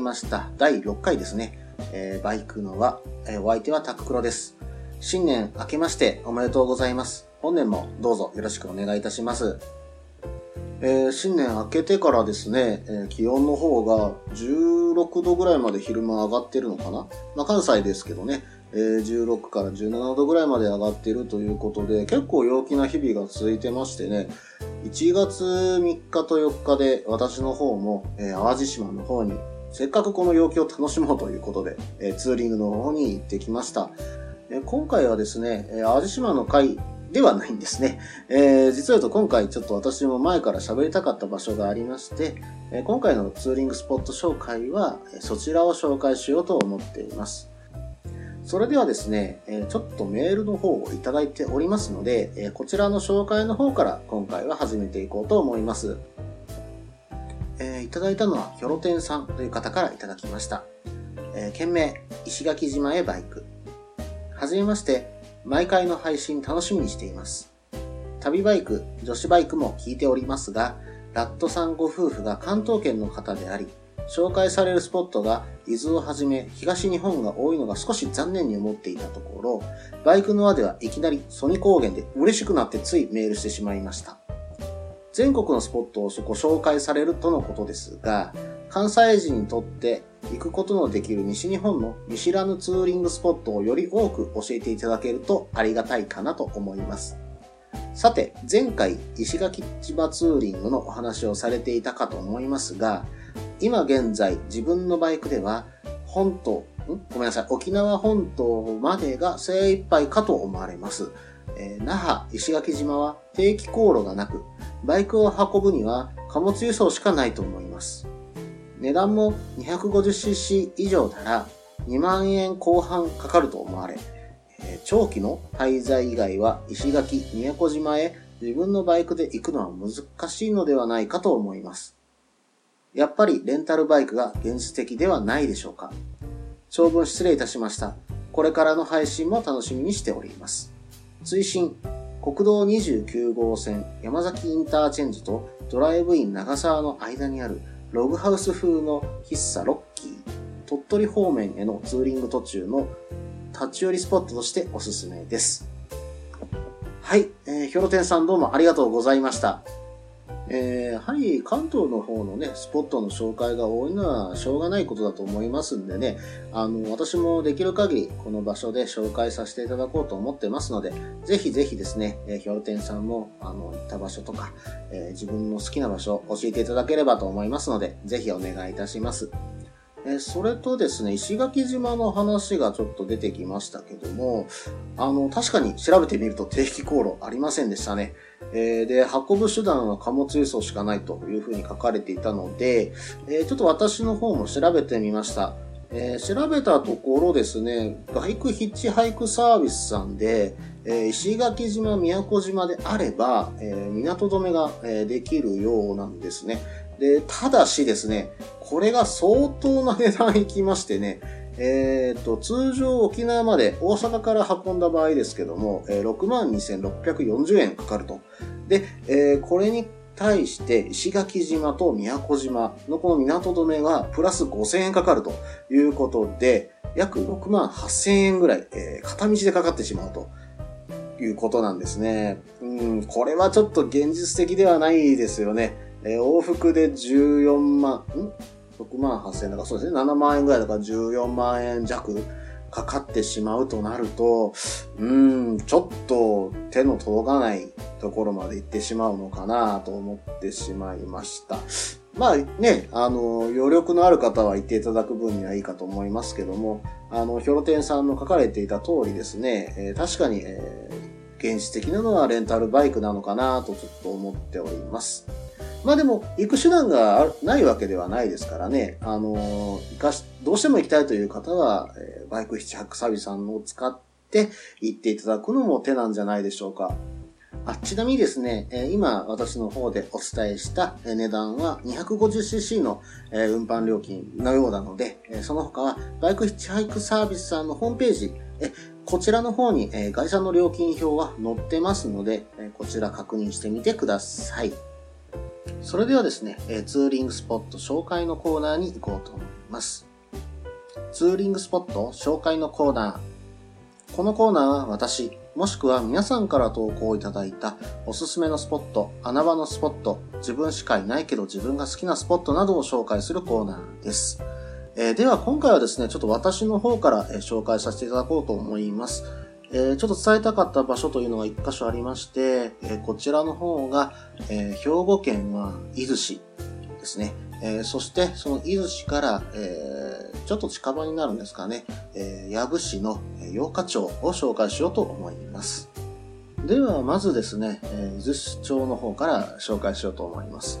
りました。第6回ですね、えー、バイクのは、えー、お相手はタククロです。新年明けましておめでとうございます。本年もどうぞよろしくお願いいたします。えー、新年明けてからですね、えー、気温の方が16度ぐらいまで昼間上がってるのかな。まあ、関西ですけどね、えー、16から17度ぐらいまで上がってるということで、結構陽気な日々が続いてましてね、1月3日と4日で私の方も、え淡路島の方に、せっかくこの陽気を楽しもうということで、えツーリングの方に行ってきました。え今回はですね、え淡路島の会ではないんですね。えー、実は言うと今回ちょっと私も前から喋りたかった場所がありまして、え、今回のツーリングスポット紹介はそちらを紹介しようと思っています。それではですね、えちょっとメールの方をいただいておりますので、えこちらの紹介の方から今回は始めていこうと思います。えー、いただいたのはヒョロテンさんという方からいただきました。えー、件名、石垣島へバイク。はじめまして、毎回の配信楽しみにしています。旅バイク、女子バイクも聞いておりますが、ラットさんご夫婦が関東圏の方であり、紹介されるスポットが伊豆をはじめ東日本が多いのが少し残念に思っていたところ、バイクの輪ではいきなりソニ高原で嬉しくなってついメールしてしまいました。全国のスポットをご紹介されるとのことですが、関西人にとって行くことのできる西日本の見知らぬツーリングスポットをより多く教えていただけるとありがたいかなと思います。さて、前回石垣島ツーリングのお話をされていたかと思いますが、今現在自分のバイクでは本島、ん？ごめんなさい、沖縄本島までが精一杯かと思われます。えー、那覇、石垣島は定期航路がなく、バイクを運ぶには貨物輸送しかないと思います。値段も 250cc 以上なら2万円後半かかると思われえ、長期の滞在以外は石垣、宮古島へ自分のバイクで行くのは難しいのではないかと思います。やっぱりレンタルバイクが現実的ではないでしょうか。長文失礼いたしました。これからの配信も楽しみにしております。追伸、国道29号線山崎インターチェンジとドライブイン長沢の間にあるログハウス風の喫茶ロッキー、鳥取方面へのツーリング途中の立ち寄りスポットとしておすすめです。はい、えー、ヒョロテンさんどうもありがとうございました。えー、はり、関東の方のね、スポットの紹介が多いのはしょうがないことだと思いますんでね、あの、私もできる限りこの場所で紹介させていただこうと思ってますので、ぜひぜひですね、えー、氷点さんも、あの、行った場所とか、えー、自分の好きな場所を教えていただければと思いますので、ぜひお願いいたします。えそれとですね、石垣島の話がちょっと出てきましたけども、あの、確かに調べてみると定期航路ありませんでしたね。えー、で、運ぶ手段は貨物輸送しかないというふうに書かれていたので、えー、ちょっと私の方も調べてみました。えー、調べたところですね、バイクヒッチハイクサービスさんで、えー、石垣島、宮古島であれば、えー、港止めが、えできるようなんですね。で、ただしですね、これが相当な値段いきましてね、えっ、ー、と、通常沖縄まで大阪から運んだ場合ですけども、62,640円かかると。で、えー、これに対して石垣島と宮古島のこの港止めがプラス5000円かかるということで、約6万8000円ぐらい、えー、片道でかかってしまうということなんですね。うん、これはちょっと現実的ではないですよね。えー、往復で14万、ん？6万8000円だからそうですね、7万円ぐらいだから14万円弱かかってしまうとなると、うーん、ちょっと手の届かないところまで行ってしまうのかなと思ってしまいました。まあね、あの、余力のある方は言っていただく分にはいいかと思いますけども、あの、ヒョロテンさんの書かれていた通りですね、えー、確かに、えー、現実的なのはレンタルバイクなのかなとちょっと思っております。まあでも、行く手段がないわけではないですからね。あのー、かし、どうしても行きたいという方は、え、バイク七泊サービスさんのを使って行っていただくのも手なんじゃないでしょうか。あちなみにですね、え、今私の方でお伝えした値段は 250cc の、え、運搬料金のようなので、え、その他はバイクヒッチハイクサービスさんのホームページ、えこちらの方に、え会社の料金表は載ってますので、えこちら確認してみてください。それではですね、ツーリングスポット紹介のコーナーに行こうと思います。ツーリングスポット紹介のコーナー。このコーナーは私、もしくは皆さんから投稿いただいたおすすめのスポット、穴場のスポット、自分しかいないけど自分が好きなスポットなどを紹介するコーナーです。えー、では今回はですね、ちょっと私の方から、紹介させていただこうと思います。えー、ちょっと伝えたかった場所というのが一箇所ありまして、えー、こちらの方が、えー、兵庫県は伊豆市ですね。えそしてその伊豆市から、えちょっと近場になるんですかね、えー、藪市の八日町を紹介しようと思います。では、まずですね、え伊豆市町の方から紹介しようと思います。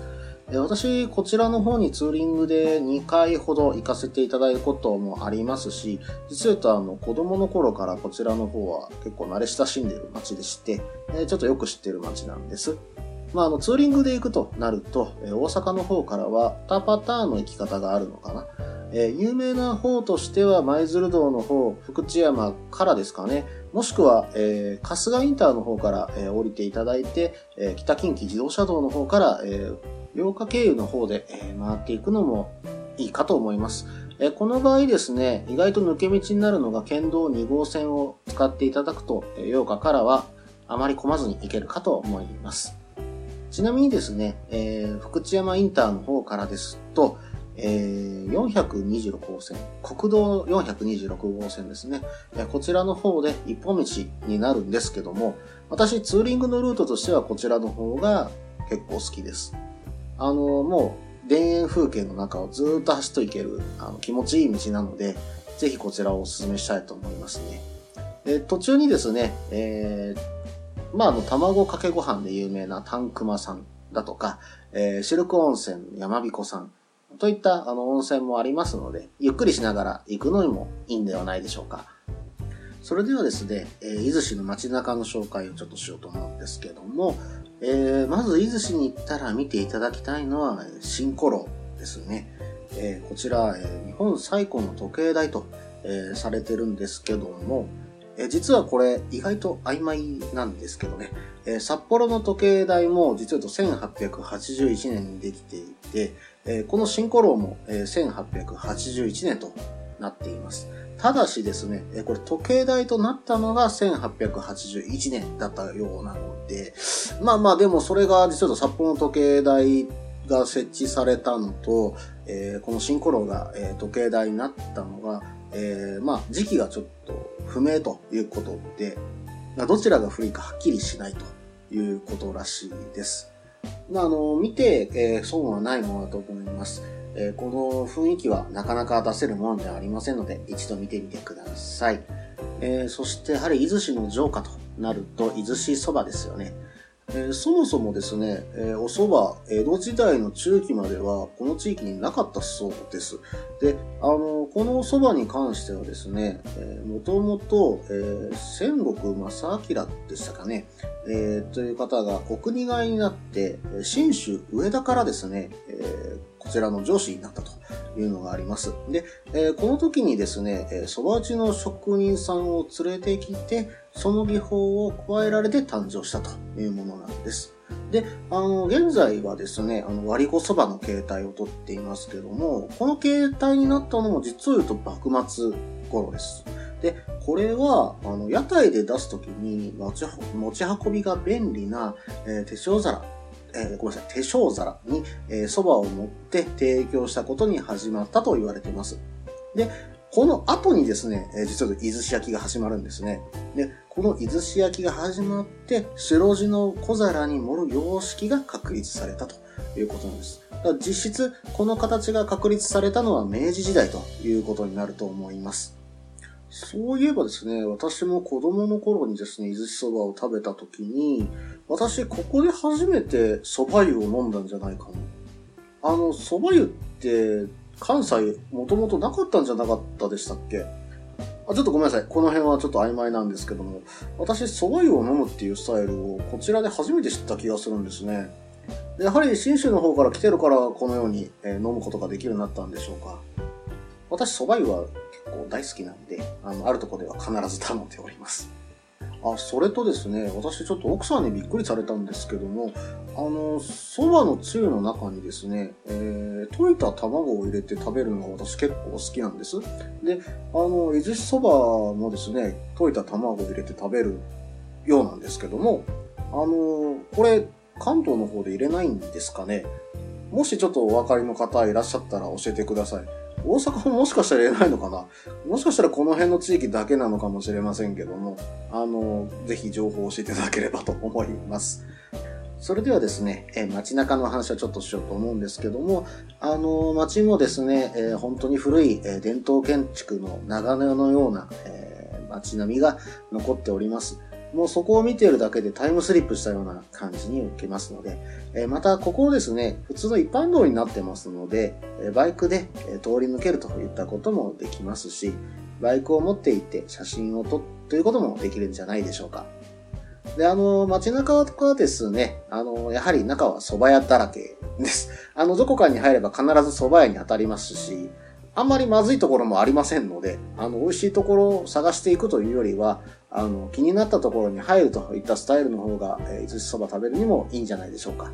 私、こちらの方にツーリングで2回ほど行かせていただいたこともありますし、実は言うとあの子供の頃からこちらの方は結構慣れ親しんでる街でして、ちょっとよく知ってる街なんです。まあ、あの、ツーリングで行くとなると、大阪の方からは2パターンの行き方があるのかな。え、有名な方としては舞鶴道の方、福知山からですかね。もしくは、えー、春日インターの方から、えー、降りていただいて、えー、北近畿自動車道の方から、えー、八日経由の方で、回っていくのもいいかと思います。この場合ですね、意外と抜け道になるのが県道2号線を使っていただくと、えー、八日からはあまり混まずに行けるかと思います。ちなみにですね、福知山インターの方からですと、えー、426号線、国道426号線ですね。こちらの方で一本道になるんですけども、私ツーリングのルートとしてはこちらの方が結構好きです。あの、もう田園風景の中をずっと走っていけるあの気持ちいい道なので、ぜひこちらをお勧めしたいと思いますね。で途中にですね、えー、まあ、あの、卵かけご飯で有名なタンクマさんだとか、えー、シルク温泉山彦さん、といったあの温泉もありますので、ゆっくりしながら行くのにもいいんではないでしょうか。それではですね、えー、伊豆市の街中の紹介をちょっとしようと思うんですけども、えー、まず伊豆市に行ったら見ていただきたいのは、新古楼ですね。えー、こちら、え日本最古の時計台と、えされてるんですけども、え実はこれ意外と曖昧なんですけどね、え札幌の時計台も実は1881年にできていて、えこの新古楼も、え1881年となっています。ただしですね、これ時計台となったのが1881年だったようなので、まあまあでもそれが実は札幌の時計台が設置されたのと、えー、この新古楼が、時計台になったのが、えー、まあ時期がちょっと不明ということで、どちらが古いかはっきりしないということらしいです。まあの、見て、え、損はないものだと思います。えー、この雰囲気はなかなか出せるものではありませんので、一度見てみてください。えー、そして、やはり伊豆市の城下となると、伊豆市そばですよね。えー、そもそもですね、えー、お蕎麦、江戸時代の中期まではこの地域になかったそうです。で、あの、このお蕎麦に関してはですね、えー、もともと、えー、戦国正明でしたかね、えー、という方がお国替えになって、新州上田からですね、えー、こちらの上司になったというのがあります。で、えー、この時にですね、蕎麦打ちの職人さんを連れてきて、その技法を加えられて誕生したというものなんです。で、あの、現在はですね、あの、割り子そばの形態をとっていますけども、この形態になったのも実を言うと幕末頃です。で、これは、あの、屋台で出すときに持ち運びが便利な、えー、手塩皿、えー、ごめんなさい、手塩皿に、えー、蕎麦を持って提供したことに始まったと言われています。で、この後にですね、えー、実は伊豆市焼きが始まるんですね。で、この伊豆市焼きが始まって、白地の小皿に盛る様式が確立されたということなんです。実質、この形が確立されたのは明治時代ということになると思います。そういえばですね、私も子供の頃にですね、伊豆しそばを食べた時に、私ここで初めて蕎麦湯を飲んだんじゃないかな。あの、蕎麦湯って関西もともとなかったんじゃなかったでしたっけ？あちょっとごめんなさい。この辺はちょっと曖昧なんですけども、私、蕎麦湯を飲むっていうスタイルをこちらで初めて知った気がするんですね。やはり信州の方から来てるからこのように、え、飲むことができるようになったんでしょうか。私、蕎麦湯は構大好きなんで、あの、あるとこでは必ず頼んでおります。あ、それとですね、私ちょっと奥さんにびっくりされたんですけども、あの、蕎麦のつゆの中にですね、えー、溶いた卵を入れて食べるのが私結構好きなんです。で、あの、伊豆しそばもですね、溶いた卵を入れて食べるようなんですけども、あの、これ、関東の方で入れないんですかね？もしちょっとお分かりの方いらっしゃったら教えてください。大阪ももしかしたら入れないのかな？もしかしたらこの辺の地域だけなのかもしれませんけども、あの、ぜひ情報を教えていただければと思います。それではですね、え街中の話はちょっとしようと思うんですけども、あの、街もですね、え本当に古い、え伝統建築の長野のような、え街並みが残っております。もうそこを見てるだけでタイムスリップしたような感じに受けますので、えまたここをですね、普通の一般道になってますので、えバイクで通り抜けるといったこともできますし、バイクを持っていて写真を撮るということもできるんじゃないでしょうか。で、あの、街中はですね、あの、やはり中は蕎麦屋だらけです。あの、どこかに入れば必ず蕎麦屋に当たりますし、あんまりまずいところもありませんので、あの、美味しいところを探していくというよりは、あの、気になったところに入るといったスタイルの方が、えー、伊豆そば食べるにもいいんじゃないでしょうか。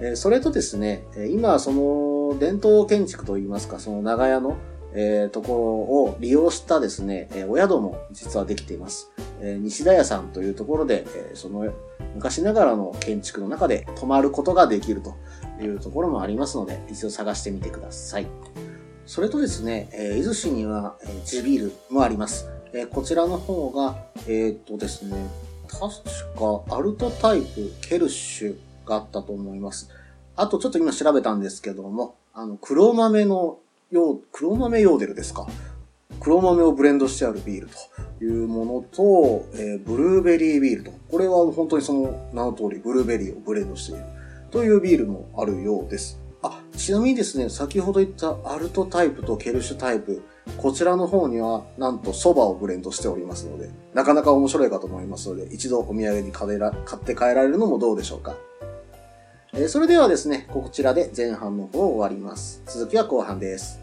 えー、それとですね、今、その、伝統建築といいますか、その長屋の、えー、ところを利用したですね、えー、お宿も実はできています。えー、西田屋さんというところで、えー、その昔ながらの建築の中で泊まることができるというところもありますので、一度探してみてください。それとですね、えー、伊豆市には、えー、地ビールもあります。えー、こちらの方が、えー、っとですね、確かアルトタイプ、ケルシュがあったと思います。あとちょっと今調べたんですけども、あの、黒豆のよう、黒豆ヨーデルですか？黒豆をブレンドしてあるビールというものと、えー、ブルーベリービールと。これは本当にその名の通りブルーベリーをブレンドしているというビールもあるようです。あ、ちなみにですね、先ほど言ったアルトタイプとケルシュタイプ、こちらの方には、なんと蕎麦をブレンドしておりますので、なかなか面白いかと思いますので、一度お土産に買って帰られるのもどうでしょうか。えー、それではですね、こちらで前半の方を終わります。続きは後半です。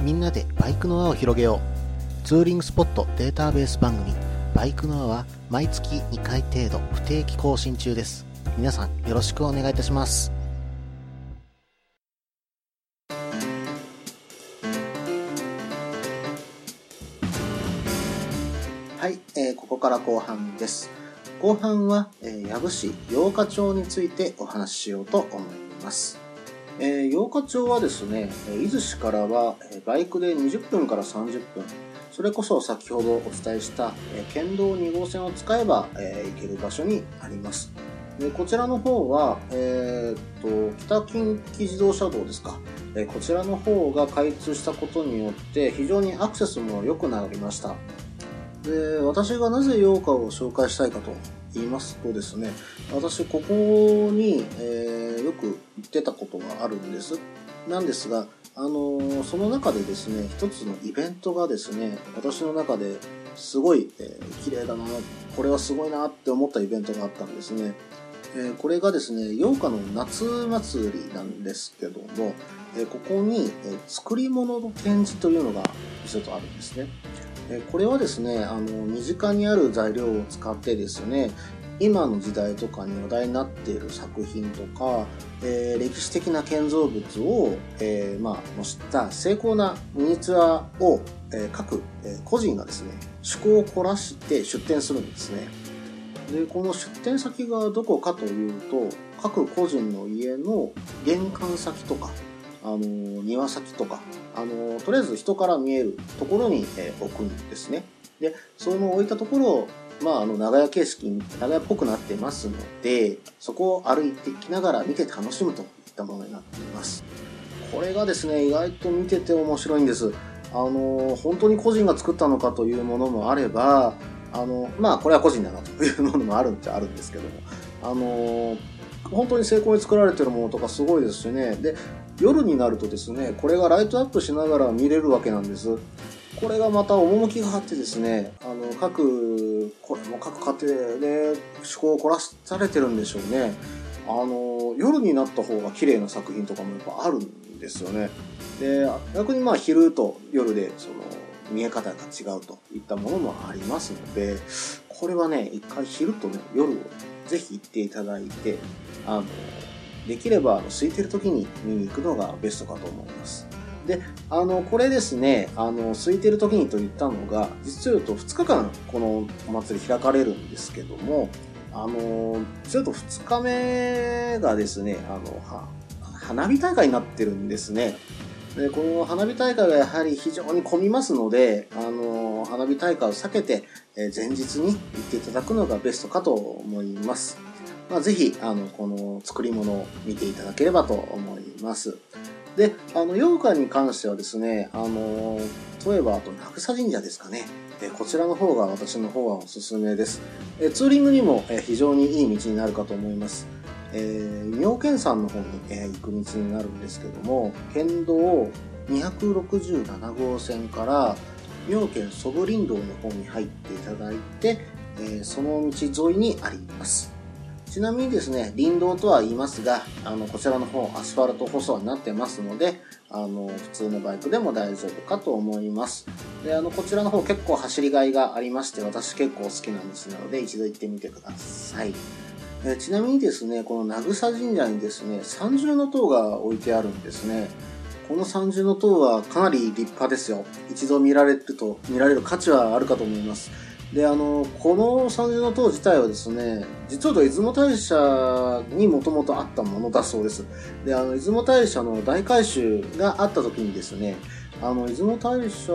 みんなでバイクの輪を広げよう。ツーリングスポットデータベース番組、バイクの輪は毎月2回程度不定期更新中です。皆さんよろしくお願いいたします。はい、えー、ここから後半です。後半は、えー、矢部市八日町についてお話ししようと思います。えー、八日町はですね、伊豆市からはバイクで20分から30分、それこそ先ほどお伝えした、え、県道2号線を使えば、え、行ける場所にあります。でこちらの方は、えー、っと、北近畿自動車道ですか。えこちらの方が開通したことによって非常にアクセスも良くなりました。で、私がなぜ8日を紹介したいかと言いますとですね、私ここに、えー、よく行ってたことがあるんです。なんですが、あのー、その中でですね、一つのイベントがですね、私の中ですごい、えー、綺麗だな、これはすごいなって思ったイベントがあったんですね。えこれがですね、8日の夏祭りなんですけども、えここに、え作り物の展示というのが一つあるんですね。えこれはですね、あの、身近にある材料を使ってですね、今の時代とかに話題になっている作品とか、えー、歴史的な建造物を、えー、まあ、模した精巧なミニチュアを、えー、各、え個人がですね、趣向を凝らして出展するんですね。でこの出店先がどこかというと各個人の家の玄関先とかあの庭先とかあのとりあえず人から見えるところに、えー、置くんですねでその置いたところをまあ、あの長屋形式に長屋っぽくなってますのでそこを歩いてきながら見て楽しむといったものになっています。これがですね、意外と見てて面白いんです。あの、本当に個人が作ったのかというものもあれば、あの、まあ、これは個人だなというものもあるんちゃあるんですけども、あの、本当に成功に作られてるものとかすごいですしね。で、夜になるとですね、これがライトアップしながら見れるわけなんです。これがまた趣があってですね、あの、各、これも各家庭で趣向を凝らされてるんでしょうね。あの、夜になった方が綺麗な作品とかもやっぱあるんですよね。で、逆にまあ昼と夜でその見え方が違うといったものもありますので、これはね、一回昼とね、夜をぜひ行っていただいて、あの、できれば、空いてる時に見に行くのがベストかと思います。で、あの、これですね、あの、空いてる時にと言ったのが、実を言うと2日間このお祭り開かれるんですけども、あの、ちょっと2日目がですね、あの、は、花火大会になってるんですね。で、この花火大会がやはり非常に混みますので、あの、花火大会を避けて、え前日に行っていただくのがベストかと思います。まあ、ぜひ、あの、この作り物を見ていただければと思います。で、あの、羊羹に関してはですね、あの、例えば、あと、中草神社ですかね。えこちらの方が私の方はおすすめです。えツーリングにも、え非常にいい道になるかと思います。えー、妙見山の方に、え行く道になるんですけども、県道267号線から妙見ソブ林道の方に入っていただいて、えー、その道沿いにあります。ちなみにですね、林道とは言いますが、あの、こちらの方、アスファルト舗装になってますので、あの、普通のバイクでも大丈夫かと思います。で、あの、こちらの方結構走りがいがありまして、私結構好きなんですなので、一度行ってみてください。えちなみにですね、この名草神社にですね、三重の塔が置いてあるんですね。この三重の塔はかなり立派ですよ。一度見られると、見られる価値はあるかと思います。で、あの、この三重の塔自体はですね、実は出雲大社にもともとあったものだそうです。で、あの、出雲大社の大改修があった時にですね、あの、出雲大社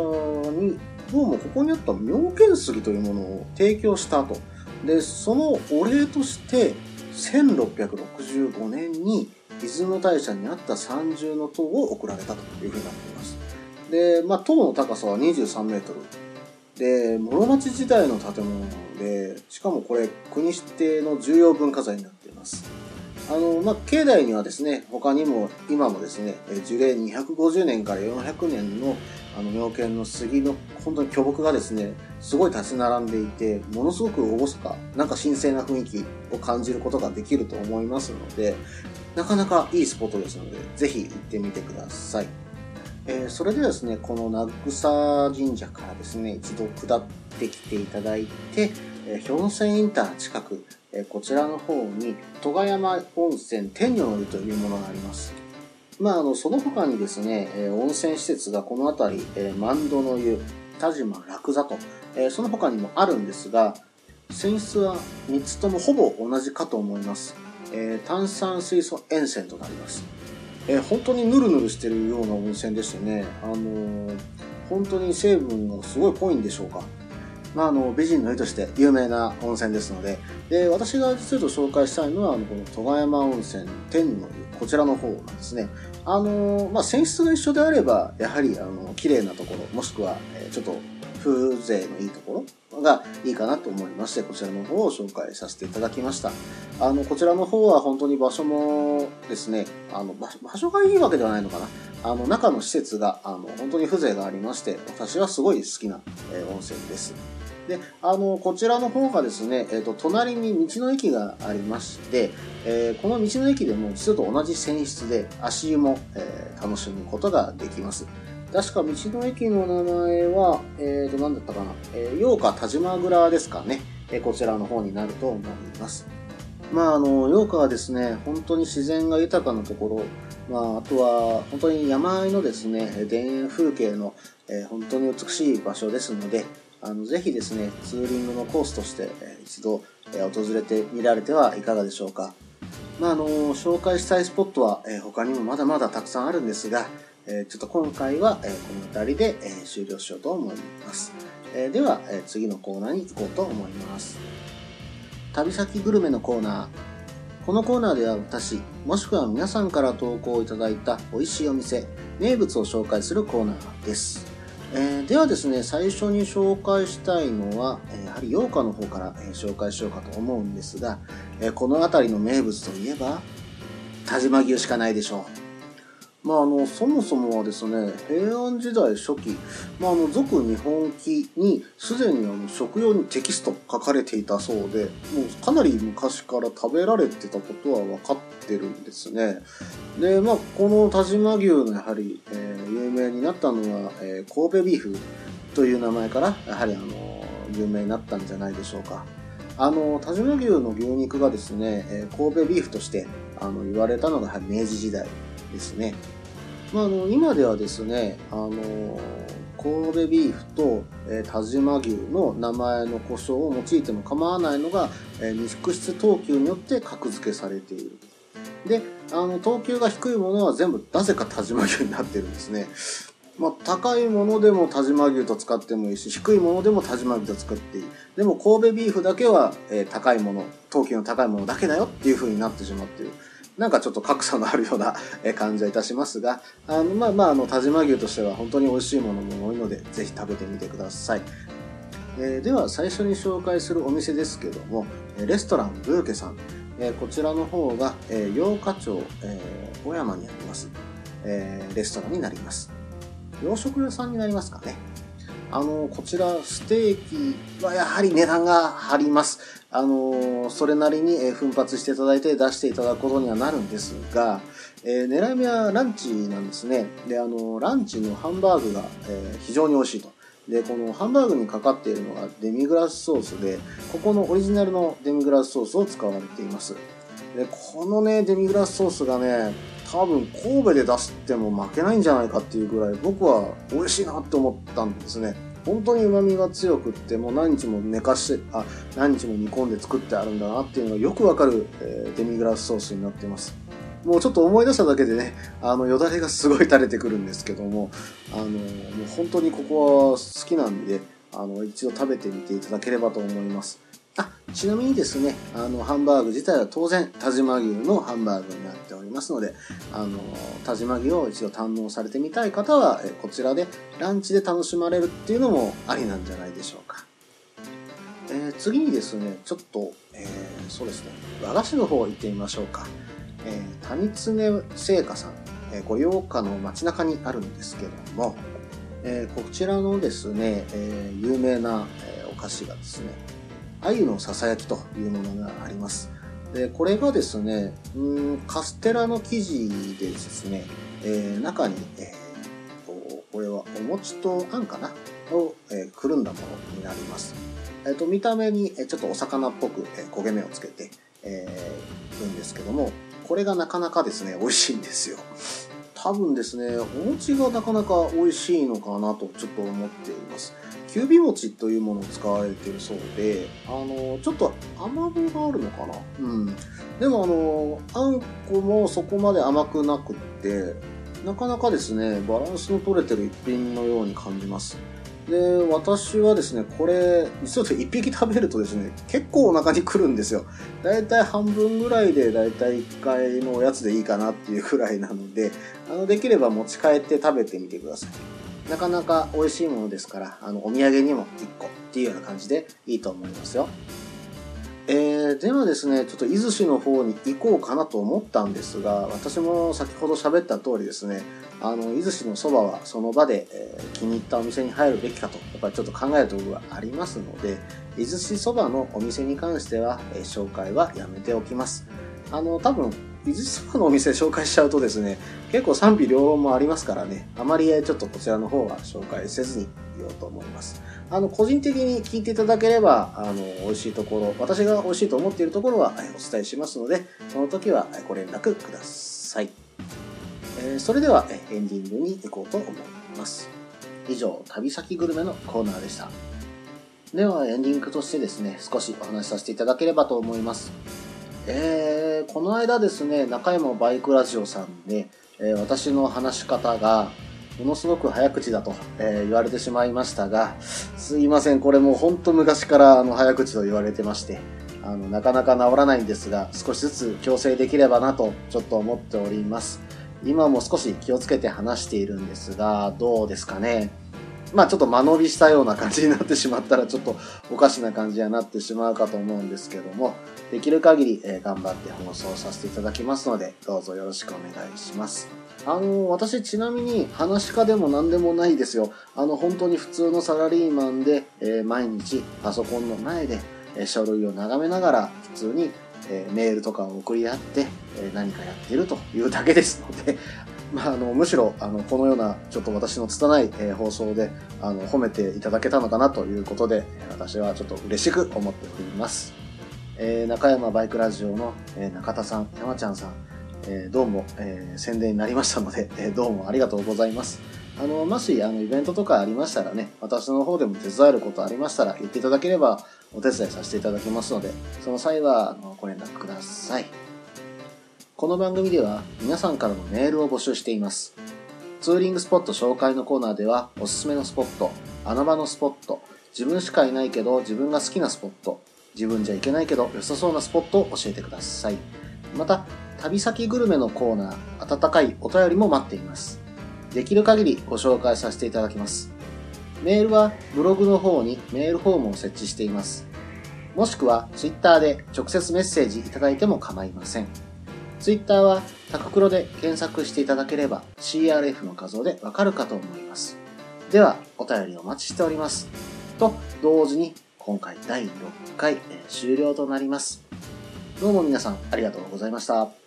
に、どうもここにあった妙見杉というものを提供したと。で、そのお礼として、1665年に出雲大社にあった三重の塔を贈られたというふうになっています。で、まあ、塔の高さは23メートル。で、室町時代の建物なので、しかもこれ国指定の重要文化財になっています。あの、まあ、境内にはですね、他にも、今もですね、樹齢250年から400年の、あの、妙見の杉の、本当に巨木がですね、すごい立ち並んでいて、ものすごく厳か、なんか神聖な雰囲気を感じることができると思いますので、なかなかいいスポットですので、ぜひ行ってみてください。えー、それではですね、この名草神社からですね、一度下ってきていただいて、えー、氷泉インター近く、えー、こちらの方に、戸賀山温泉天女の湯というものがあります。まあ、あの、その他にですね、えー、温泉施設がこの辺り、えー、万戸の湯、田島楽座と、えー、その他にもあるんですが、泉質は3つともほぼ同じかと思います。えー、炭酸水素塩泉となります。えー、本当にヌルヌルしてるような温泉でしてね、あのー、本当に成分がすごい濃いんでしょうか。まあ、あの、美人の湯として有名な温泉ですので、で、私が実は紹介したいのは、あの、この戸賀山温泉天の湯、こちらの方なんですね。あの、まあ、泉質が一緒であれば、やはり、あの、綺麗なところ、もしくは、ちょっと風情のいいところがいいかなと思いまして、こちらの方を紹介させていただきました。あの、こちらの方は本当に場所もですね、あの、場所がいいわけではないのかな。あの、中の施設が、あの、本当に風情がありまして、私はすごい好きな、え、温泉です。で、あの、こちらの方がですね、えっ、ー、と、隣に道の駅がありまして、えー、この道の駅でも実と同じ泉質で足湯も、えー、楽しむことができます。確か道の駅の名前は、えーと、何だったかな、えー、洋華田島蔵ですかね、えー、こちらの方になると思います。まあ、あの、洋華はですね、本当に自然が豊かなところ、まあ、あとは、本当に山あいのですね、田園風景の、えー、本当に美しい場所ですので、あの、ぜひですね、ツーリングのコースとして、えー、一度、え、訪れてみられてはいかがでしょうか。まあ、あの、紹介したいスポットは、え、他にもまだまだたくさんあるんですが、えちょっと今回は、えこの辺りで、え終了しようと思います。えでは、え次のコーナーに行こうと思います。旅先グルメのコーナー。このコーナーでは私、もしくは皆さんから投稿いただいた美味しいお店、名物を紹介するコーナーです。えーではですね、最初に紹介したいのは、えやはり洋歌の方から、え紹介しようかと思うんですが、えこの辺りの名物といえば、田島牛しかないでしょう。まあ、あのそもそもはですね平安時代初期、まあ、あの俗日本記にすでにあの食用にテキスト書かれていたそうでもうかなり昔から食べられてたことは分かってるんですね。でまあこの田島牛のやはり、えー有名になったのは、えー神戸ビーフという名前からやはりあの有名になったんじゃないでしょうか。あの田島牛の牛肉がですね、えー神戸ビーフとしてあの言われたのがやはり明治時代。ですね。まあ、あの今ではですね、あの神戸ビーフと、えー田島牛の名前の故障を用いても構わないのが、えー肉質等級によって格付けされている。で、あの等級が低いものは全部なぜか田島牛になってるんですね。まあ、高いものでも田島牛と使ってもいいし低いものでも田島牛と使っていいでも神戸ビーフだけは、えー高いもの等級の高いものだけだよっていう風になってしまっているなんかちょっと格差のあるような感じはいたしますがあのまあまああの田島牛としては本当に美味しいものも多いのでぜひ食べてみてください、えーでは最初に紹介するお店ですけどもレストランブーケさん、えこちらの方が、えー、洋華町、えー小山にあります、えレストランになります。洋食屋さんになりますかね。あの、こちら、ステーキはやはり値段が張ります。あの、それなりにえ奮発していただいて出していただくことにはなるんですが、えー狙い目はランチなんですね。で、あの、ランチのハンバーグが、え非常に美味しいと。で、このハンバーグにかかっているのがデミグラスソースで、ここのオリジナルのデミグラスソースを使われています。で、このね、デミグラスソースがね、多分神戸で出しても負けないんじゃないかっていうぐらい僕は美味しいなって思ったんですね。本当に旨味が強くってもう何日も寝かしてあ何日も煮込んで作ってあるんだなっていうのがよくわかる、えーデミグラスソースになってますもうちょっと思い出しただけでねあのよだれがすごい垂れてくるんですけどもあのもう本当にここは好きなんであの一度食べてみていただければと思いますあちなみにですねあのハンバーグ自体は当然田島牛のハンバーグになっておりますのであの田島牛を一度堪能されてみたい方はえこちらでランチで楽しまれるっていうのもありなんじゃないでしょうか、えー次にですねちょっと、えーそうですね和菓子の方行ってみましょうか、えー谷常製菓さん、えー、五洋華の街中にあるんですけども、えーこちらのですね、え有名な、えお菓子がですね鮎のささやきというものがあります。でこれがですねうんカステラの生地でですね、えー中に、えーここれはお餅とあんかな？を、えーくるんだものになります、えーと見た目にえちょっとお魚っぽく、え焦げ目をつけて、えーるんですけどもこれがなかなかですね美味しいんですよ。多分ですねお餅がなかなか美味しいのかなとちょっと思っています。きゅうび餅というものを使われているそうであのちょっと甘みがあるのかな？うん。でもあのあんこもそこまで甘くなくってなかなかですねバランスの取れてる一品のように感じます。で私はですねこれ実は1匹食べるとですね結構お腹にくるんですよ。だいたい半分ぐらいでだいたい1回のおやつでいいかなっていうくらいなのであのできれば持ち帰って食べてみてください。なかなか美味しいものですからあのお土産にも1個っていうような感じでいいと思いますよ。えー、ではですねちょっと伊豆市の方に行こうかなと思ったんですが私も先ほど喋った通りですねあの伊豆市のそばはその場で、えー気に入ったお店に入るべきかとやっぱりちょっと考えるところがありますので伊豆市そばのお店に関しては、えー紹介はやめておきます。あの多分伊豆市そばのお店紹介しちゃうとですね結構賛否両論もありますからねあまりちょっとこちらの方は紹介せずにいようと思います。あの個人的に聞いていただければあの美味しいところ私が美味しいと思っているところはお伝えしますのでその時はご連絡ください、えーそれではエンディングに行こうと思います。以上旅先グルメのコーナーでした。ではエンディングとしてですね少しお話しさせていただければと思います。えーこの間ですね中山バイクラジオさんで、えー私の話し方がものすごく早口だと、えー言われてしまいましたがすいませんこれもうほんと昔からあの早口と言われてましてあの、なかなか治らないんですが、少しずつ矯正できればなと、ちょっと思っております。今も少し気をつけて話しているんですが、どうですかね？まあちょっと間延びしたような感じになってしまったらちょっとおかしな感じにはなってしまうかと思うんですけども、できる限り、えー、頑張って放送させていただきますので、どうぞよろしくお願いします。あの、私ちなみに話し家でも何でもないですよ。あの、本当に普通のサラリーマンで、えー、毎日パソコンの前で、えー、書類を眺めながら普通に、えー、メールとかを送り合って、え何かやっているというだけですので、まあ、あの、むしろ、あの、このような、ちょっと私の拙い、えー、放送で、あの、褒めていただけたのかなということで、私はちょっと嬉しく思っております。えー、中山バイクラジオの、えー、中田さん、山ちゃんさん、えー、どうも、えー、宣伝になりましたので、え、どうもありがとうございます。あの、もし、あの、イベントとかありましたらね、私の方でも手伝えることありましたら言っていただければ、お手伝いさせていただきますので、その際は、あの、ご連絡ください。この番組では皆さんからのメールを募集しています。ツーリングスポット紹介のコーナーではおすすめのスポット、穴場のスポット、自分しかいないけど自分が好きなスポット、自分じゃいけないけど良さそうなスポットを教えてください。また、旅先グルメのコーナー、温かいお便りも待っています。できる限りご紹介させていただきます。メールはブログの方にメールフォームを設置しています。もしくは Twitter で直接メッセージいただいても構いません。Twitter はタククロで検索していただければ CRF の画像でわかるかと思います。では、お便りお待ちしております。と、同時に今回第6回、え終了となります。どうも皆さんありがとうございました。